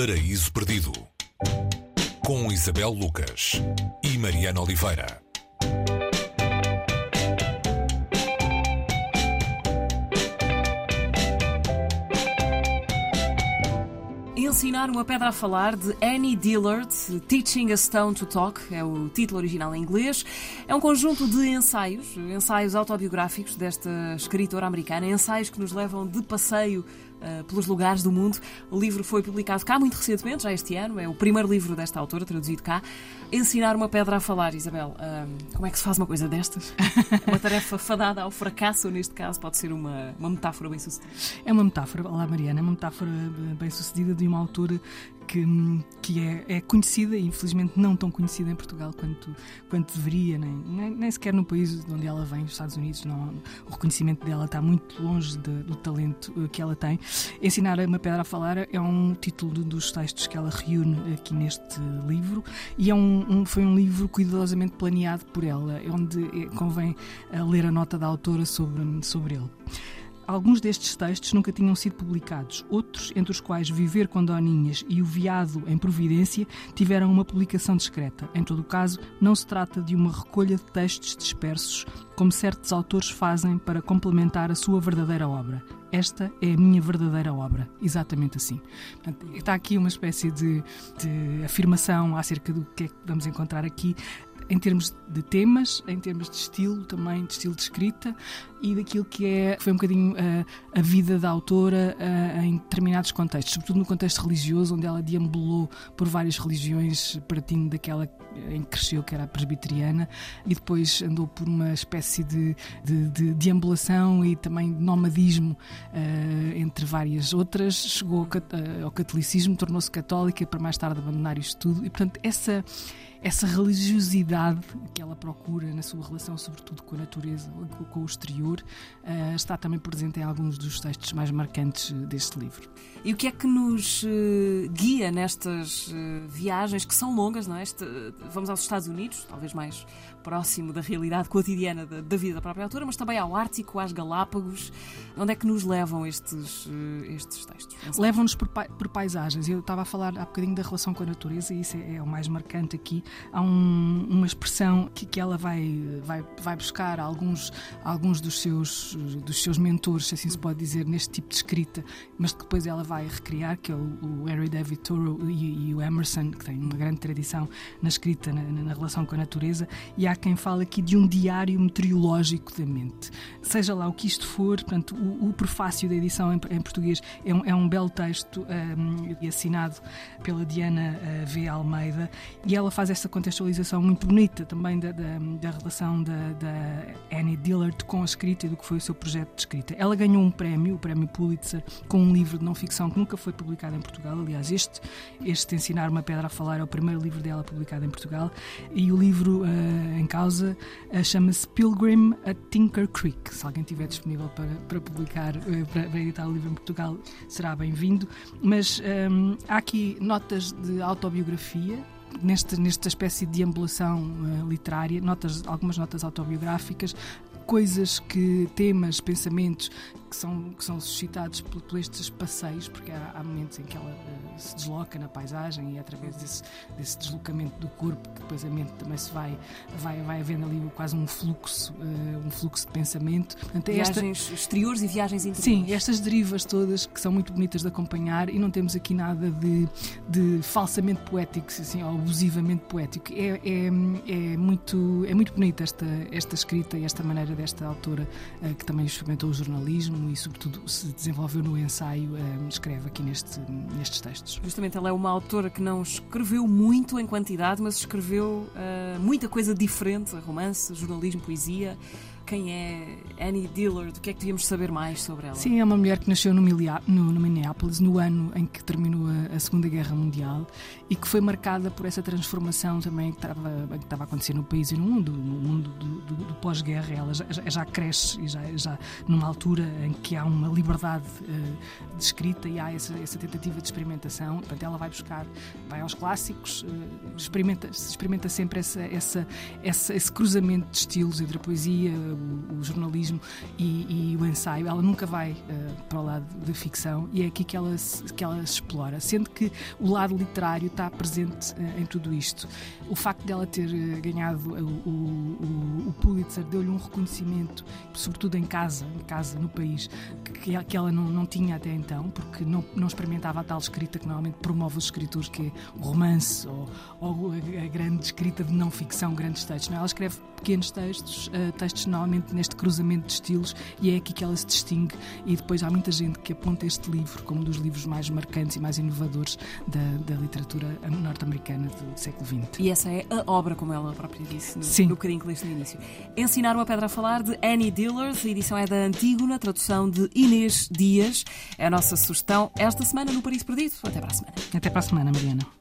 Paraíso Perdido com Isabel Lucas e Mariana Oliveira. Ensinar uma pedra a falar de Annie Dillard, Teaching a Stone to Talk, é o título original em inglês. É um conjunto de ensaios, ensaios autobiográficos desta escritora americana, ensaios que nos levam de passeio uh, pelos lugares do mundo. O livro foi publicado cá muito recentemente, já este ano, é o primeiro livro desta autora, traduzido cá. Ensinar uma pedra a falar, Isabel. Uh, como é que se faz uma coisa destas? uma tarefa fadada ao fracasso, ou neste caso pode ser uma, uma metáfora bem sucedida? É uma metáfora, olá Mariana, é uma metáfora bem sucedida de uma autora que, que é, é, conhecida e infelizmente não tão conhecida em Portugal quanto, quanto deveria, nem, nem, nem, sequer no país de onde ela vem, os Estados Unidos. Não, o reconhecimento dela está muito longe de, do talento eh, que ela tem. Ensinar uma pedra a falar é um título dos textos que ela reúne aqui neste livro e é um, um, foi um livro cuidadosamente planeado por ela, onde eh, convém eh, ler a nota da autora sobre, sobre ele. Alguns destes textos nunca tinham sido publicados, outros, entre os quais Viver com Doninhas e O Viado em Providência, tiveram uma publicação discreta. Em todo o caso, não se trata de uma recolha de textos dispersos, como certos autores fazem para complementar a sua verdadeira obra. Esta é a minha verdadeira obra, exatamente assim. está aqui uma espécie de, de afirmação acerca do que é que vamos encontrar aqui em termos de temas, em termos de estilo também, de estilo de escrita e daquilo que é foi um bocadinho uh, a vida da autora em determinados contextos, sobretudo no contexto religioso, onde ela deambulou por várias religiões, partindo daquela em que cresceu, que era a presbiteriana, e depois andou por uma espécie de, de, de deambulação e também de nomadismo uh, entre várias outras. Chegou ao catolicismo, tornou-se católica para mais tarde abandonar isto tudo, e portanto, essa essa religiosidade que ela procura na sua relação, sobretudo com a natureza, com o exterior, uh, está também presente em alguns dos textos mais marcantes deste livro. E o que é que nos uh, guia nestas uh, viagens que são longas, não é? Este, vamos aos Estados Unidos, talvez mais próximo da realidade cotidiana da, da, vida da própria autora, mas também ao Ártico, às Galápagos. Onde é que nos levam estes, estes textos? Levam-nos por, por, paisagens. Eu estava a falar há bocadinho da relação com a natureza e isso é, é o mais marcante aqui há um, uma expressão que, que ela vai, vai, vai buscar alguns, alguns dos, seus, dos seus mentores, se assim se pode dizer, neste tipo de escrita, mas que depois ela vai recriar, que é o, o Harry David Thoreau e, e, o Emerson, que tem uma grande tradição na escrita, na, na, relação com a natureza, e há quem fala aqui de um diário meteorológico da mente. Seja lá o que isto for, portanto, o, o prefácio da edição em, em português é um, é um belo texto um, assinado pela Diana uh, V. Almeida, e ela faz essa contextualização muito bonita também da, da, da relação da, da, Annie Dillard com a escrita e do que foi o seu projeto de escrita. Ela ganhou um prémio, o prémio Pulitzer, com um livro de não ficção que nunca foi publicado em Portugal. Aliás, este, este Ensinar uma Pedra a Falar é o primeiro livro dela publicado em Portugal e o livro uh, em causa uh, chama-se Pilgrim a Tinker Creek. Se alguém estiver disponível para, para publicar, uh, para, para, editar o livro em Portugal, será bem-vindo. Mas um, há aqui notas de autobiografia nesta, nesta espécie de ambulação uh, literária, notas, algumas notas autobiográficas, coisas que, temas, pensamentos que são, que são suscitados por, por estes passeios, porque há, há momentos em que ela uh, se desloca na paisagem e é através desse, desse deslocamento do corpo que depois a mente também se vai, vai, vai havendo ali quase um fluxo, uh, um fluxo de pensamento. Portanto, é viagens esta... exteriores e viagens interiores. Sim, estas derivas todas que são muito bonitas de acompanhar e não temos aqui nada de, de falsamente poético, assim, ou abusivamente poético. É, é, é, muito, é muito bonita esta, esta escrita e esta maneira desta autora uh, que também experimentou o jornalismo e, sobretudo, se desenvolveu no ensaio, um, escreve aqui neste, nestes textos. Justamente, ela é uma autora que não escreveu muito em quantidade, mas escreveu uh, muita coisa diferente: romance, jornalismo, poesia quem é Annie Dillard, o que é que devíamos saber mais sobre ela? Sim, é uma mulher que nasceu no, no, no Minneapolis no ano em que terminou a, a, Segunda Guerra Mundial e que foi marcada por essa transformação também que estava, que estava no país e no mundo, no mundo do, do, do pós-guerra. Ela já, já, cresce e já, já numa altura em que há uma liberdade uh, de escrita e há essa, essa, tentativa de experimentação. Portanto, ela vai buscar, vai aos clássicos, uh, experimenta, experimenta sempre essa, essa, essa, esse cruzamento de estilos entre a poesia, o, jornalismo e, e, o ensaio. Ela nunca vai uh, para o lado da ficção e é aqui que ela, que ela se explora, sendo que o lado literário está presente uh, em tudo isto. O facto dela ter uh, ganhado o, o, o Pulitzer deu-lhe um reconhecimento, sobretudo em casa, em casa, no país, que, que ela não, não tinha até então, porque não, não experimentava a tal escrita que normalmente promove os escritores, que é o romance ou, ou a, a grande escrita de não ficção, grandes textos. Não? É? Ela escreve pequenos textos, textos normalmente neste cruzamento de estilos, e é aqui que ela se distingue. E depois há muita gente que aponta este livro como um dos livros mais marcantes e mais inovadores da, da literatura norte-americana do século XX. E essa é a obra, como ela própria disse no, Sim. no carinho que leste no início. Ensinar uma Pedra a Falar, de Annie Dillard, a edição é da Antígona, tradução de Inês Dias. É a nossa sugestão esta semana no Paris Perdido. Até para a semana. Até para a semana, Mariana.